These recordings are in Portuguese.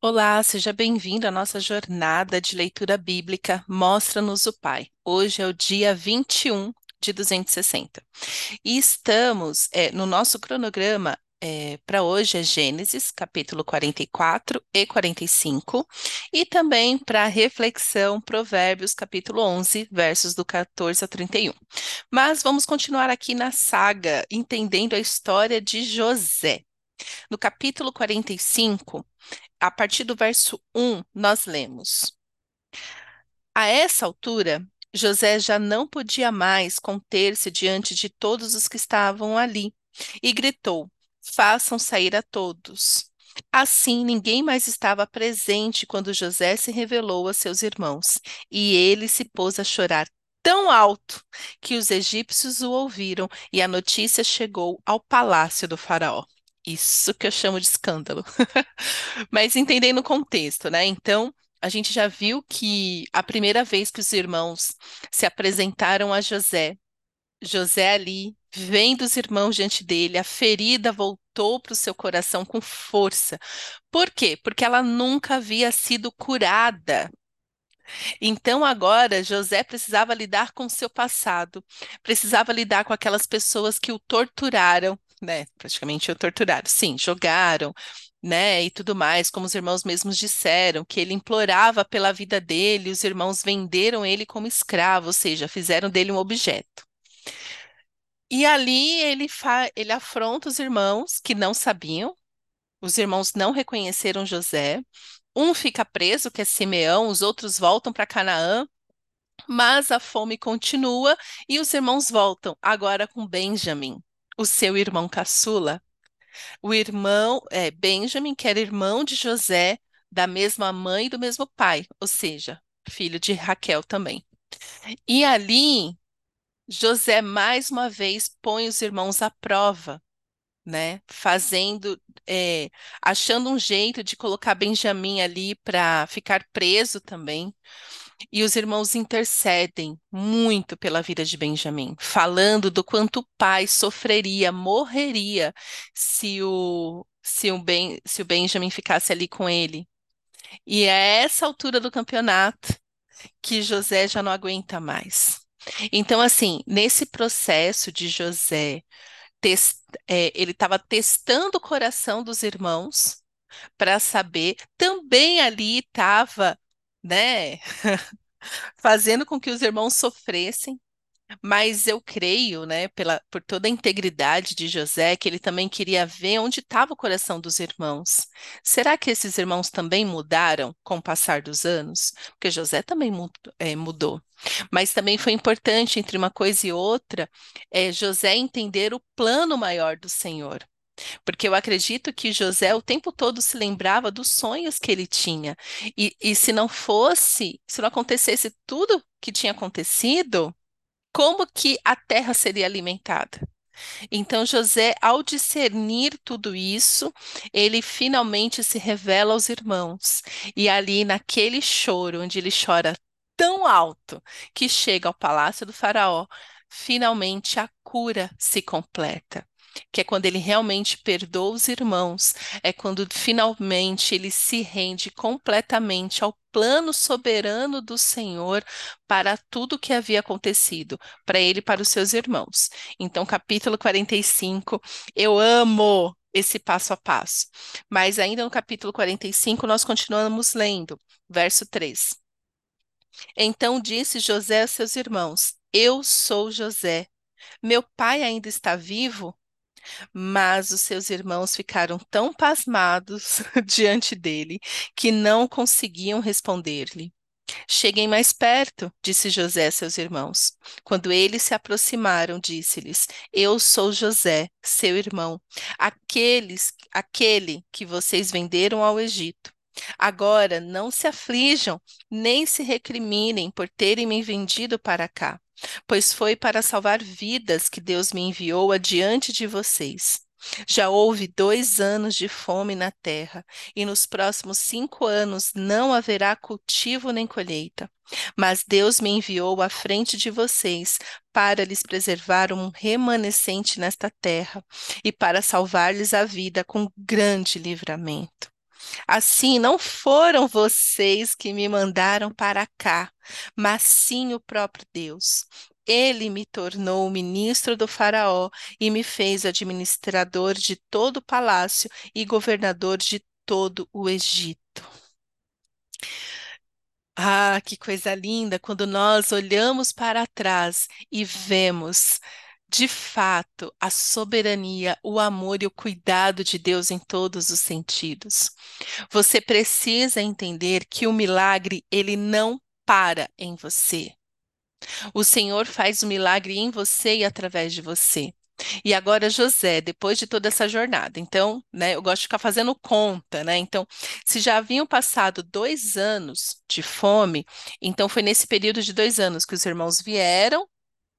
Olá, seja bem-vindo à nossa jornada de leitura bíblica Mostra-nos o Pai. Hoje é o dia 21 de 260. E estamos é, no nosso cronograma. É, para hoje é Gênesis, capítulo 44 e 45, e também para reflexão, Provérbios, capítulo 11, versos do 14 a 31. Mas vamos continuar aqui na saga, entendendo a história de José. No capítulo 45, a partir do verso 1, nós lemos: A essa altura, José já não podia mais conter-se diante de todos os que estavam ali e gritou: Façam sair a todos. Assim, ninguém mais estava presente quando José se revelou a seus irmãos, e ele se pôs a chorar tão alto que os egípcios o ouviram e a notícia chegou ao palácio do faraó. Isso que eu chamo de escândalo. Mas entendendo o contexto, né? Então, a gente já viu que a primeira vez que os irmãos se apresentaram a José, José ali, vendo os irmãos diante dele, a ferida voltou para o seu coração com força. Por quê? Porque ela nunca havia sido curada. Então agora José precisava lidar com o seu passado, precisava lidar com aquelas pessoas que o torturaram, né? Praticamente o torturaram. Sim, jogaram, né? E tudo mais, como os irmãos mesmos disseram, que ele implorava pela vida dele, os irmãos venderam ele como escravo, ou seja, fizeram dele um objeto. E ali ele, ele afronta os irmãos que não sabiam, os irmãos não reconheceram José. Um fica preso, que é Simeão, os outros voltam para Canaã, mas a fome continua e os irmãos voltam, agora com Benjamim, o seu irmão caçula. O irmão, é, Benjamim, que era irmão de José, da mesma mãe e do mesmo pai, ou seja, filho de Raquel também. E ali, José mais uma vez põe os irmãos à prova, né? Fazendo, é, achando um jeito de colocar Benjamim ali para ficar preso também. E os irmãos intercedem muito pela vida de Benjamim, falando do quanto o pai sofreria, morreria se o, se o, ben, se o Benjamin ficasse ali com ele. E é essa altura do campeonato que José já não aguenta mais. Então, assim, nesse processo de José, test, é, ele estava testando o coração dos irmãos para saber, também ali estava, né, fazendo com que os irmãos sofressem, mas eu creio, né, pela, por toda a integridade de José, que ele também queria ver onde estava o coração dos irmãos. Será que esses irmãos também mudaram com o passar dos anos? Porque José também é, mudou. Mas também foi importante, entre uma coisa e outra, é, José entender o plano maior do Senhor. Porque eu acredito que José o tempo todo se lembrava dos sonhos que ele tinha. E, e se não fosse, se não acontecesse tudo que tinha acontecido, como que a terra seria alimentada? Então, José, ao discernir tudo isso, ele finalmente se revela aos irmãos. E ali, naquele choro, onde ele chora tão alto que chega ao palácio do Faraó, finalmente a cura se completa que é quando ele realmente perdoa os irmãos, é quando finalmente ele se rende completamente ao plano soberano do Senhor para tudo o que havia acontecido, para ele e para os seus irmãos. Então, capítulo 45, eu amo esse passo a passo. Mas ainda no capítulo 45, nós continuamos lendo, verso 3. Então disse José a seus irmãos: Eu sou José. Meu pai ainda está vivo? Mas os seus irmãos ficaram tão pasmados diante dele que não conseguiam responder-lhe. Cheguem mais perto, disse José a seus irmãos. Quando eles se aproximaram, disse-lhes: Eu sou José, seu irmão, aqueles, aquele que vocês venderam ao Egito. Agora não se aflijam, nem se recriminem por terem me vendido para cá pois foi para salvar vidas que Deus me enviou adiante de vocês. Já houve dois anos de fome na terra, e nos próximos cinco anos não haverá cultivo nem colheita. Mas Deus me enviou à frente de vocês para lhes preservar um remanescente nesta terra e para salvar-lhes a vida com grande livramento. Assim, não foram vocês que me mandaram para cá, mas sim o próprio Deus. Ele me tornou ministro do Faraó e me fez administrador de todo o palácio e governador de todo o Egito. Ah, que coisa linda quando nós olhamos para trás e vemos, de fato, a soberania, o amor e o cuidado de Deus em todos os sentidos. Você precisa entender que o milagre, ele não para em você. O Senhor faz o milagre em você e através de você. E agora José, depois de toda essa jornada, então, né, eu gosto de ficar fazendo conta, né? Então, se já haviam passado dois anos de fome, então foi nesse período de dois anos que os irmãos vieram,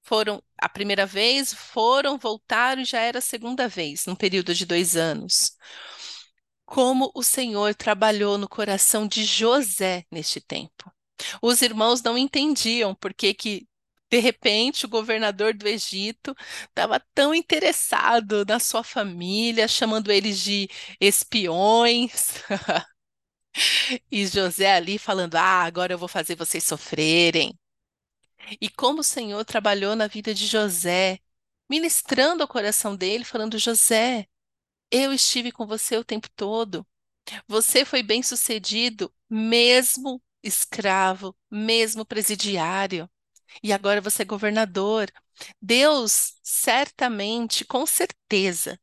foram a primeira vez, foram, voltaram e já era a segunda vez, num período de dois anos. Como o Senhor trabalhou no coração de José neste tempo. Os irmãos não entendiam por que que de repente, o governador do Egito estava tão interessado na sua família, chamando eles de espiões. E José ali falando: Ah, agora eu vou fazer vocês sofrerem. E como o Senhor trabalhou na vida de José, ministrando ao coração dele, falando: José, eu estive com você o tempo todo. Você foi bem-sucedido, mesmo escravo, mesmo presidiário e agora você é governador. Deus certamente, com certeza,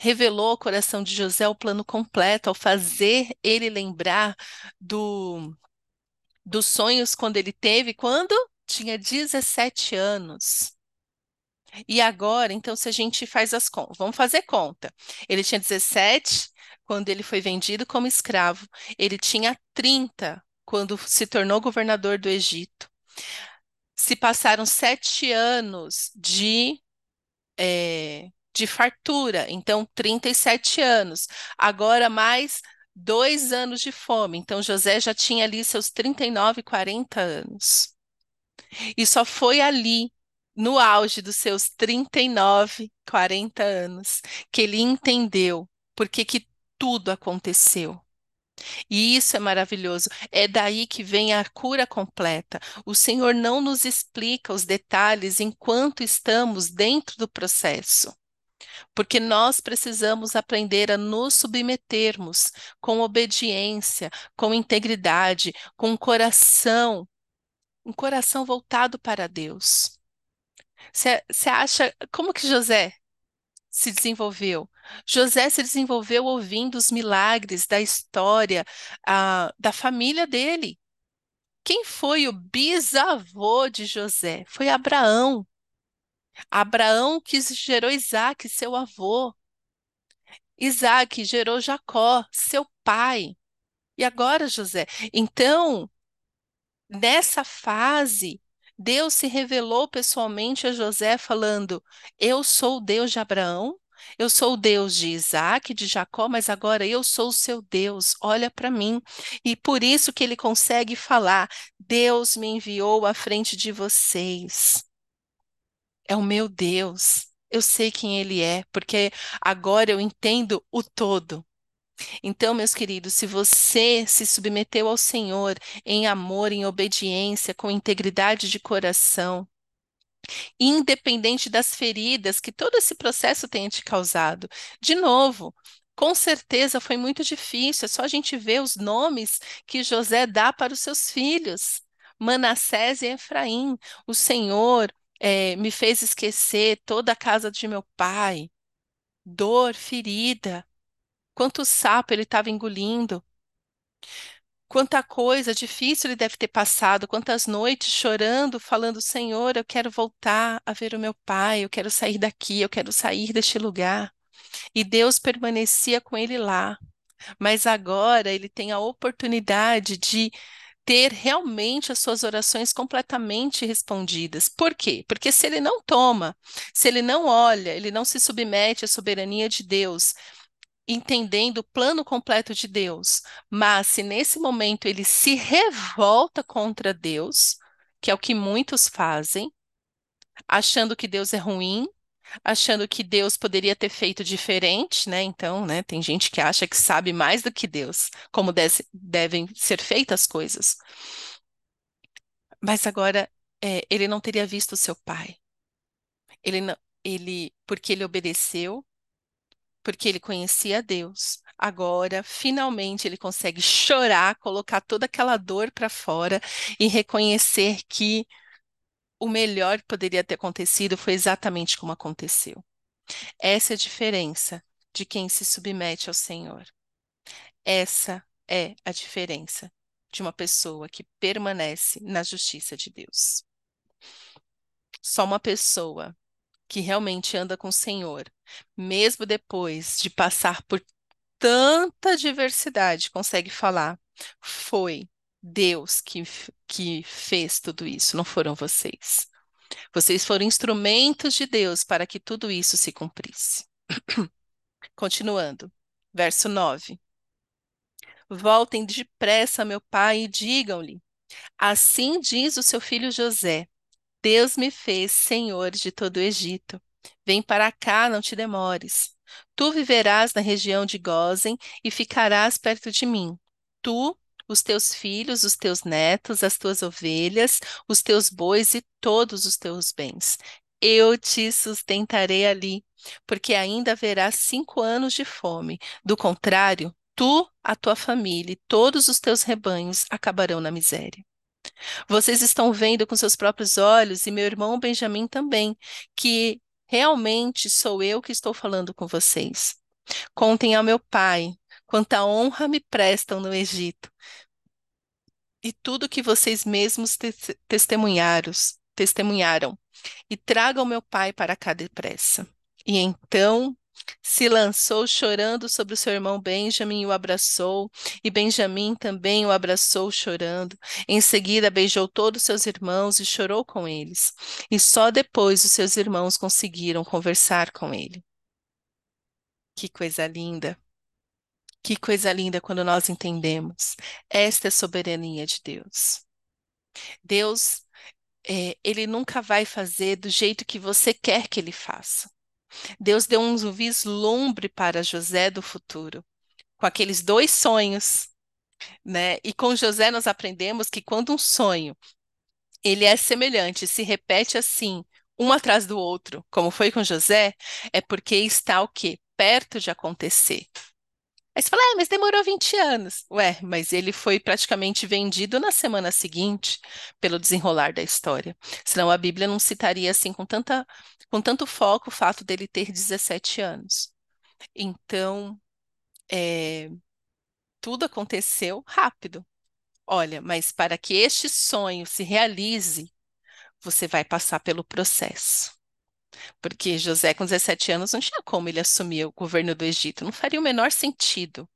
revelou ao coração de José o plano completo ao fazer ele lembrar do, dos sonhos quando ele teve, quando tinha 17 anos. E agora, então, se a gente faz as contas, vamos fazer conta. Ele tinha 17 quando ele foi vendido como escravo. Ele tinha 30 quando se tornou governador do Egito se passaram sete anos de, é, de fartura, então 37 anos. Agora mais dois anos de fome. Então José já tinha ali seus 39, 40 anos. E só foi ali, no auge dos seus 39, 40 anos, que ele entendeu por que que tudo aconteceu. E isso é maravilhoso. É daí que vem a cura completa. O Senhor não nos explica os detalhes enquanto estamos dentro do processo. Porque nós precisamos aprender a nos submetermos com obediência, com integridade, com coração, um coração voltado para Deus. Você acha, como que José se desenvolveu? José se desenvolveu ouvindo os milagres da história ah, da família dele. Quem foi o bisavô de José? Foi Abraão. Abraão que gerou Isaac, seu avô. Isaac gerou Jacó, seu pai. E agora, José? Então, nessa fase, Deus se revelou pessoalmente a José, falando: Eu sou o Deus de Abraão, eu sou o Deus de Isaac, de Jacó, mas agora eu sou o seu Deus, olha para mim. E por isso que ele consegue falar: Deus me enviou à frente de vocês. É o meu Deus. Eu sei quem ele é, porque agora eu entendo o todo. Então, meus queridos, se você se submeteu ao Senhor em amor, em obediência, com integridade de coração, independente das feridas que todo esse processo tenha te causado, de novo, com certeza foi muito difícil, é só a gente ver os nomes que José dá para os seus filhos, Manassés e Efraim. O Senhor é, me fez esquecer toda a casa de meu pai, dor, ferida, quanto sapo ele estava engolindo, quanta coisa difícil ele deve ter passado, quantas noites chorando, falando: Senhor, eu quero voltar a ver o meu pai, eu quero sair daqui, eu quero sair deste lugar. E Deus permanecia com ele lá. Mas agora ele tem a oportunidade de ter realmente as suas orações completamente respondidas. Por quê? Porque se ele não toma, se ele não olha, ele não se submete à soberania de Deus, entendendo o plano completo de Deus, mas se nesse momento ele se revolta contra Deus, que é o que muitos fazem, achando que Deus é ruim, achando que Deus poderia ter feito diferente, né? Então, né, tem gente que acha que sabe mais do que Deus, como deve- devem ser feitas as coisas. Mas agora, é, ele não teria visto seu pai. Ele não, ele, porque ele obedeceu, porque ele conhecia Deus. Agora, finalmente, ele consegue chorar, colocar toda aquela dor para fora e reconhecer que o melhor que poderia ter acontecido foi exatamente como aconteceu. Essa é a diferença de quem se submete ao Senhor. Essa é a diferença de uma pessoa que permanece na justiça de Deus. Só uma pessoa que realmente anda com o Senhor, mesmo depois de passar por tanta diversidade, consegue falar: foi Deus que, que fez tudo isso, não foram vocês. Vocês foram instrumentos de Deus para que tudo isso se cumprisse. Continuando, verso 9. Voltem depressa, meu pai, e digam-lhe: Assim diz o seu filho José: Deus me fez senhor de todo o Egito. Vem para cá, não te demores. Tu viverás na região de Gósen e ficarás perto de mim. Tu, os teus filhos, os teus netos, as tuas ovelhas, os teus bois e todos os teus bens. Eu te sustentarei ali, porque ainda haverá cinco anos de fome. Do contrário, tu, a tua família e todos os teus rebanhos acabarão na miséria. Vocês estão vendo com seus próprios olhos, e meu irmão Benjamim também, que realmente sou eu que estou falando com vocês. Contem ao meu pai quanta honra me prestam no Egito. E tudo que vocês mesmos te testemunharam, testemunharam. E tragam meu pai para cá depressa. E então se lançou chorando sobre o seu irmão Benjamim e o abraçou, e Benjamim também o abraçou chorando. Em seguida beijou todos os seus irmãos e chorou com eles. E só depois os seus irmãos conseguiram conversar com ele. Que coisa linda! Que coisa linda quando nós entendemos. Esta é a soberania de Deus. Deus, é, ele nunca vai fazer do jeito que você quer que ele faça. Deus deu um vislumbre para José do futuro, com aqueles dois sonhos, né? E com José nós aprendemos que quando um sonho ele é semelhante, se repete assim, um atrás do outro, como foi com José, é porque está o quê? Perto de acontecer. Aí você fala, é, mas demorou 20 anos. Ué, mas ele foi praticamente vendido na semana seguinte, pelo desenrolar da história. Senão a Bíblia não citaria assim com tanta, com tanto foco o fato dele ter 17 anos. Então, é, tudo aconteceu rápido. Olha, mas para que este sonho se realize, você vai passar pelo processo. Porque José, com 17 anos, não tinha como ele assumir o governo do Egito, não faria o menor sentido.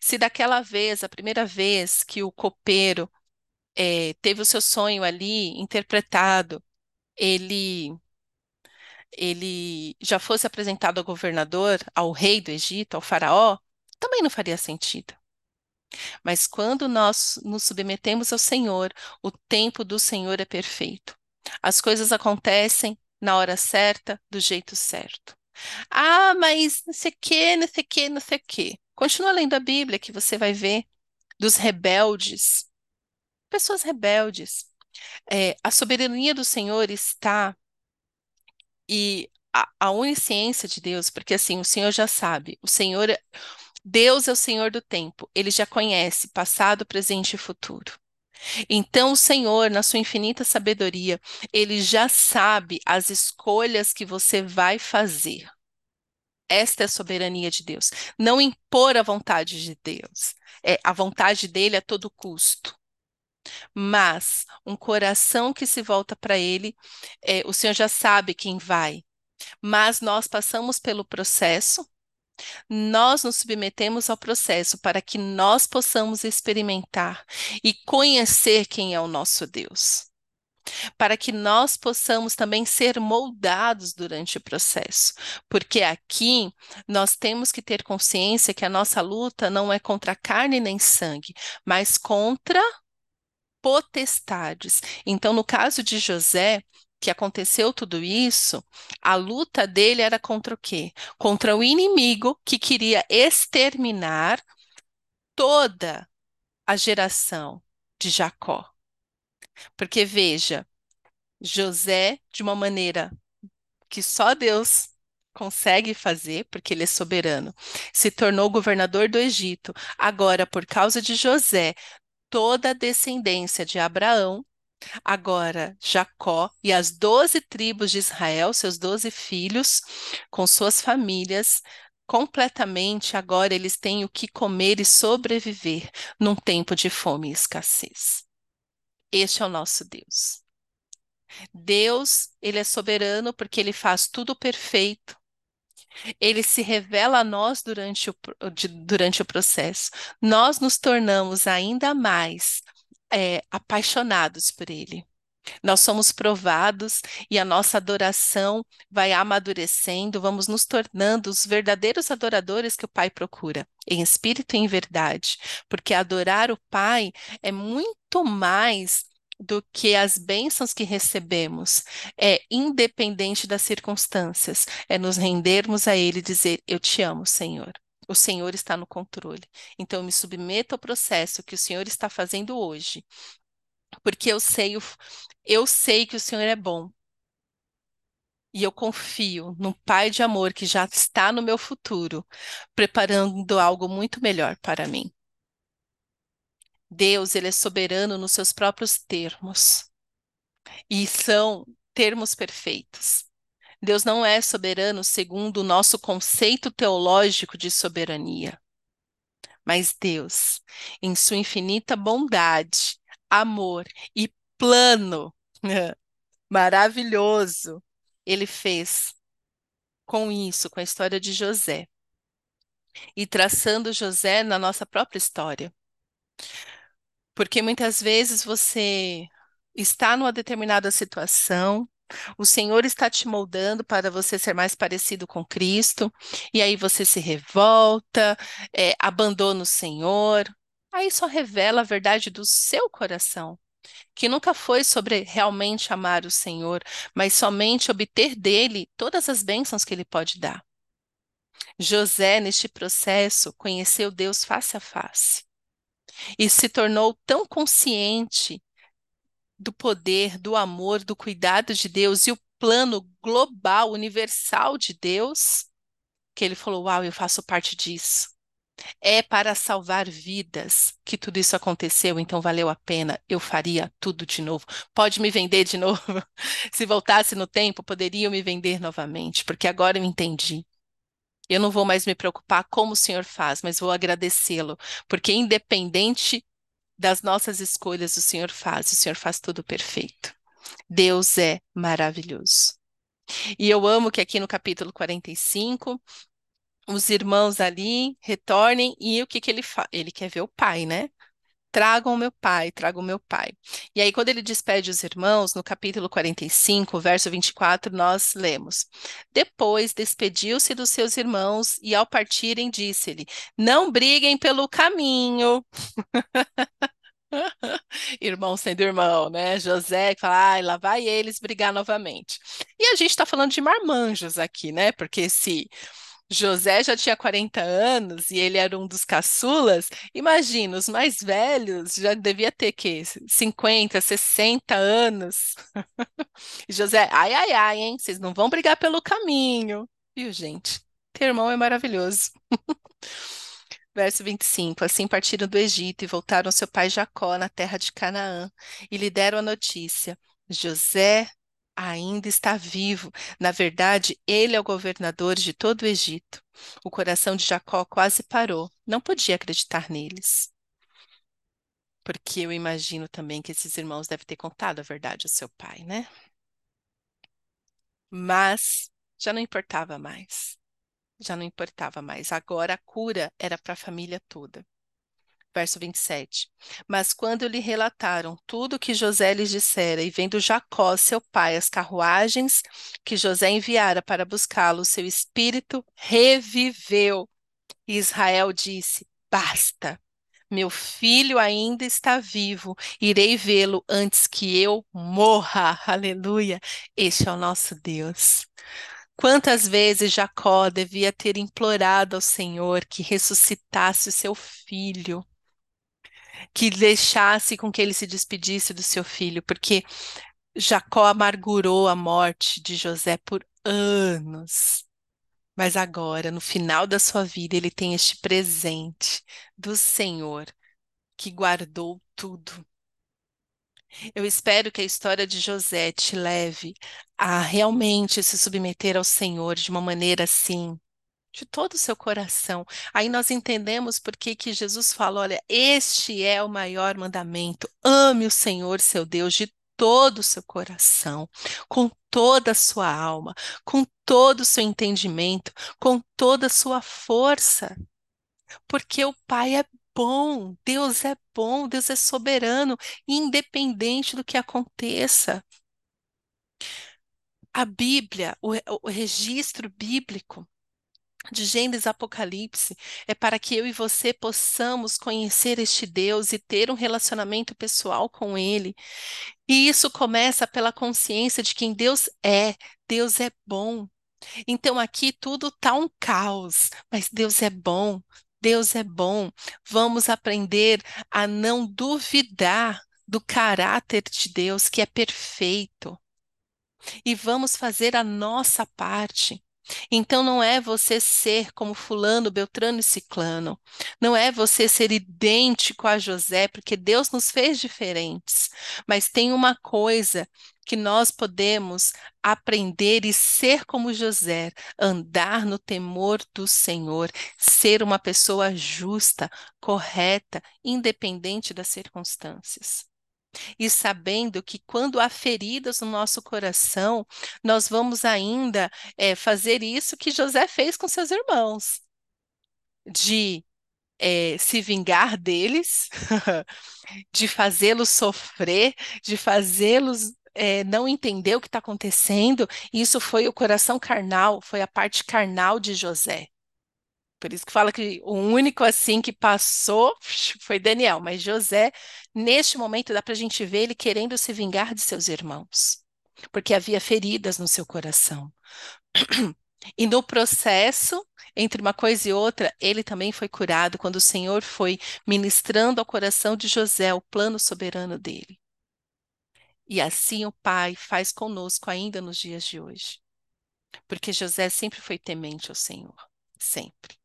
Se daquela vez, a primeira vez que o copeiro é, teve o seu sonho ali interpretado, ele ele já fosse apresentado ao governador, ao rei do Egito, ao faraó, também não faria sentido. Mas quando nós nos submetemos ao Senhor, o tempo do Senhor é perfeito. As coisas acontecem na hora certa, do jeito certo. Ah, mas não sei o que, não sei o que, não sei o que. Continua lendo a Bíblia que você vai ver dos rebeldes, pessoas rebeldes. É, a soberania do Senhor está e a, a onisciência de Deus, porque assim, o Senhor já sabe, o Senhor, Deus é o Senhor do tempo, ele já conhece passado, presente e futuro. Então, o Senhor, na sua infinita sabedoria, ele já sabe as escolhas que você vai fazer. Esta é a soberania de Deus. Não impor a vontade de Deus. É a vontade dele a todo custo. Mas um coração que se volta para ele, é, o Senhor já sabe quem vai. Mas nós passamos pelo processo nós nos submetemos ao processo para que nós possamos experimentar e conhecer quem é o nosso Deus. Para que nós possamos também ser moldados durante o processo, porque aqui nós temos que ter consciência que a nossa luta não é contra carne nem sangue, mas contra potestades. Então, no caso de José, que aconteceu tudo isso, a luta dele era contra o quê? Contra o inimigo que queria exterminar toda a geração de Jacó. Porque veja, José, de uma maneira que só Deus consegue fazer, porque ele é soberano, se tornou governador do Egito. Agora, por causa de José, toda a descendência de Abraão, agora Jacó e as doze tribos de Israel, seus doze filhos, com suas famílias, completamente agora eles têm o que comer e sobreviver num tempo de fome e escassez. Este é o nosso Deus. Deus, ele é soberano porque ele faz tudo perfeito. Ele se revela a nós durante o, durante o processo. Nós nos tornamos ainda mais é, apaixonados por ele. Nós somos provados e a nossa adoração vai amadurecendo, vamos nos tornando os verdadeiros adoradores que o Pai procura, em espírito e em verdade, porque adorar o Pai é muito mais do que as bênçãos que recebemos, é independente das circunstâncias, é nos rendermos a Ele e dizer: Eu te amo, Senhor. O Senhor está no controle. Então, eu me submeto ao processo que o Senhor está fazendo hoje, porque eu sei, eu sei que o Senhor é bom. E eu confio num Pai de amor que já está no meu futuro, preparando algo muito melhor para mim. Deus, ele é soberano nos seus próprios termos. E são termos perfeitos. Deus não é soberano segundo o nosso conceito teológico de soberania. Mas Deus, em sua infinita bondade, amor e plano maravilhoso, ele fez com isso, com a história de José. E traçando José na nossa própria história. Porque muitas vezes você está numa determinada situação, o Senhor está te moldando para você ser mais parecido com Cristo, e aí você se revolta, é, abandona o Senhor. Aí só revela a verdade do seu coração, que nunca foi sobre realmente amar o Senhor, mas somente obter dele todas as bênçãos que ele pode dar. José, neste processo, conheceu Deus face a face e se tornou tão consciente do poder, do amor, do cuidado de Deus e o plano global, universal de Deus, que ele falou: Uau, eu faço parte disso. É para salvar vidas que tudo isso aconteceu, então valeu a pena. Eu faria tudo de novo. Pode me vender de novo. Se voltasse no tempo, poderia me vender novamente, porque agora eu entendi. Eu não vou mais me preocupar como o Senhor faz, mas vou agradecê-lo, porque independente das nossas escolhas, o Senhor faz, o Senhor faz tudo perfeito. Deus é maravilhoso. E eu amo que aqui no capítulo 45, os irmãos ali retornem e o que, que ele faz? Ele quer ver o pai, né? Tragam meu pai, tragam meu pai. E aí, quando ele despede os irmãos, no capítulo 45, verso 24, nós lemos: Depois despediu-se dos seus irmãos e, ao partirem, disse-lhe: Não briguem pelo caminho. irmão sendo irmão, né? José que fala, lá vai eles brigar novamente. E a gente está falando de marmanjos aqui, né? Porque se José já tinha 40 anos e ele era um dos caçulas. Imagina, os mais velhos já devia ter que 50, 60 anos. José, ai, ai, ai, hein? Vocês não vão brigar pelo caminho. Viu, gente? Ter irmão é maravilhoso. Verso 25: Assim partiram do Egito e voltaram ao seu pai Jacó na terra de Canaã e lhe deram a notícia: José ainda está vivo. Na verdade, ele é o governador de todo o Egito. O coração de Jacó quase parou. Não podia acreditar neles. Porque eu imagino também que esses irmãos devem ter contado a verdade ao seu pai, né? Mas já não importava mais. Já não importava mais. Agora a cura era para a família toda verso 27. Mas quando lhe relataram tudo o que José lhes dissera, e vendo Jacó, seu pai, as carruagens que José enviara para buscá-lo, seu espírito reviveu. E Israel disse: Basta, Meu filho ainda está vivo, irei vê-lo antes que eu morra. Aleluia. Este é o nosso Deus. Quantas vezes Jacó devia ter implorado ao Senhor que ressuscitasse o seu filho, que deixasse com que ele se despedisse do seu filho, porque Jacó amargurou a morte de José por anos. Mas agora, no final da sua vida, ele tem este presente do Senhor que guardou tudo. Eu espero que a história de José te leve a realmente se submeter ao Senhor de uma maneira assim, de todo o seu coração. Aí nós entendemos por que que Jesus fala, olha, este é o maior mandamento. Ame o Senhor, seu Deus, de todo o seu coração, com toda a sua alma, com todo o seu entendimento, com toda a sua força. Porque o Pai é bom, Deus é bom, Deus é soberano, independente do que aconteça. A Bíblia, o, o registro bíblico de Gênesis Apocalipse é para que eu e você possamos conhecer este Deus e ter um relacionamento pessoal com Ele. E isso começa pela consciência de quem Deus é. Deus é bom. Então aqui tudo está um caos, mas Deus é bom. Deus é bom. Vamos aprender a não duvidar do caráter de Deus, que é perfeito. E vamos fazer a nossa parte. Então não é você ser como fulano, beltrano e ciclano. Não é você ser idêntico a José, porque Deus nos fez diferentes. Mas tem uma coisa que nós podemos aprender e ser como José, andar no temor do Senhor, ser uma pessoa justa, correta, independente das circunstâncias e sabendo que quando há feridas no nosso coração, nós vamos ainda é, fazer isso que José fez com seus irmãos, de é, se vingar deles, de fazê-los sofrer, de fazê-los é, não entender o que está acontecendo. Isso foi o coração carnal, foi a parte carnal de José. Por isso que fala que o único assim que passou foi Daniel, mas José, neste momento, dá para a gente ver ele querendo se vingar de seus irmãos, porque havia feridas no seu coração. E no processo, entre uma coisa e outra, ele também foi curado quando o Senhor foi ministrando ao coração de José o plano soberano dele. E assim o Pai faz conosco ainda nos dias de hoje. Porque José sempre foi temente ao Senhor, sempre.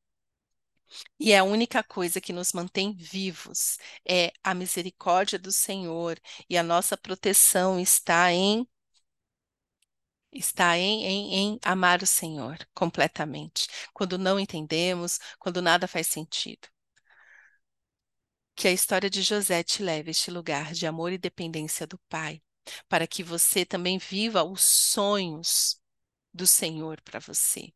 E é a única coisa que nos mantém vivos é a misericórdia do Senhor e a nossa proteção está em está em, em, em amar o Senhor completamente, quando não entendemos, quando nada faz sentido. Que a história de José te leve a este lugar de amor e dependência do Pai, para que você também viva os sonhos do Senhor para você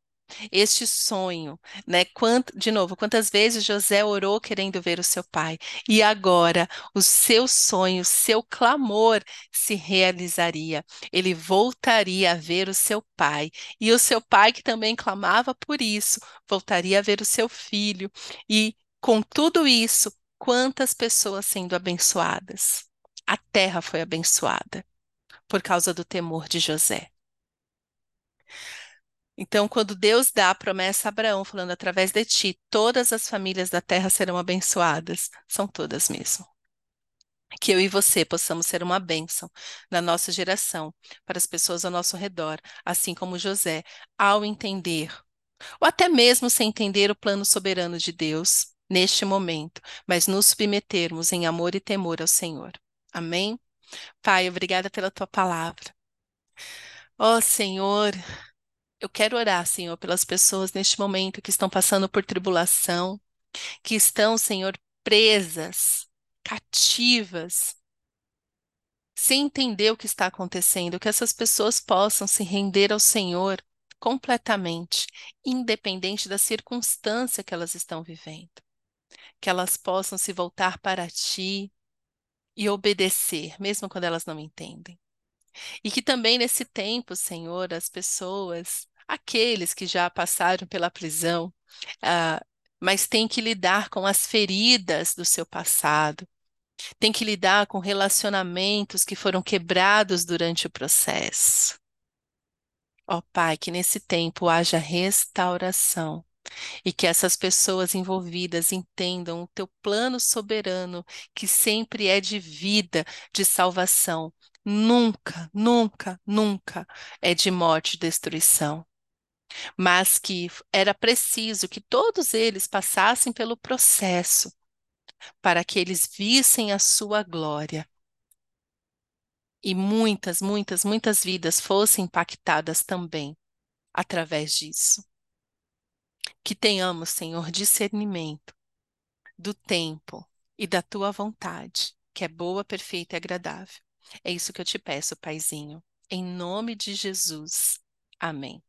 este sonho, né? Quanto, de novo, quantas vezes José orou querendo ver o seu pai, e agora o seu sonho, seu clamor se realizaria. Ele voltaria a ver o seu pai, e o seu pai, que também clamava por isso, voltaria a ver o seu filho, e com tudo isso, quantas pessoas sendo abençoadas. A terra foi abençoada por causa do temor de José. Então, quando Deus dá a promessa a Abraão, falando através de ti, todas as famílias da terra serão abençoadas, são todas mesmo. Que eu e você possamos ser uma bênção na nossa geração, para as pessoas ao nosso redor, assim como José, ao entender, ou até mesmo sem entender o plano soberano de Deus neste momento, mas nos submetermos em amor e temor ao Senhor. Amém? Pai, obrigada pela tua palavra. Ó oh, Senhor, eu quero orar, Senhor, pelas pessoas neste momento que estão passando por tribulação, que estão, Senhor, presas, cativas, sem entender o que está acontecendo, que essas pessoas possam se render ao Senhor completamente, independente da circunstância que elas estão vivendo. Que elas possam se voltar para Ti e obedecer, mesmo quando elas não entendem. E que também nesse tempo, Senhor, as pessoas, aqueles que já passaram pela prisão, ah, mas tem que lidar com as feridas do seu passado, tem que lidar com relacionamentos que foram quebrados durante o processo. Ó Pai, que nesse tempo haja restauração e que essas pessoas envolvidas entendam o teu plano soberano, que sempre é de vida, de salvação. Nunca, nunca, nunca é de morte e destruição. Mas que era preciso que todos eles passassem pelo processo para que eles vissem a sua glória. E muitas, muitas, muitas vidas fossem impactadas também através disso. Que tenhamos, Senhor, discernimento do tempo e da tua vontade, que é boa, perfeita e agradável. É isso que eu te peço, Paizinho. Em nome de Jesus. Amém.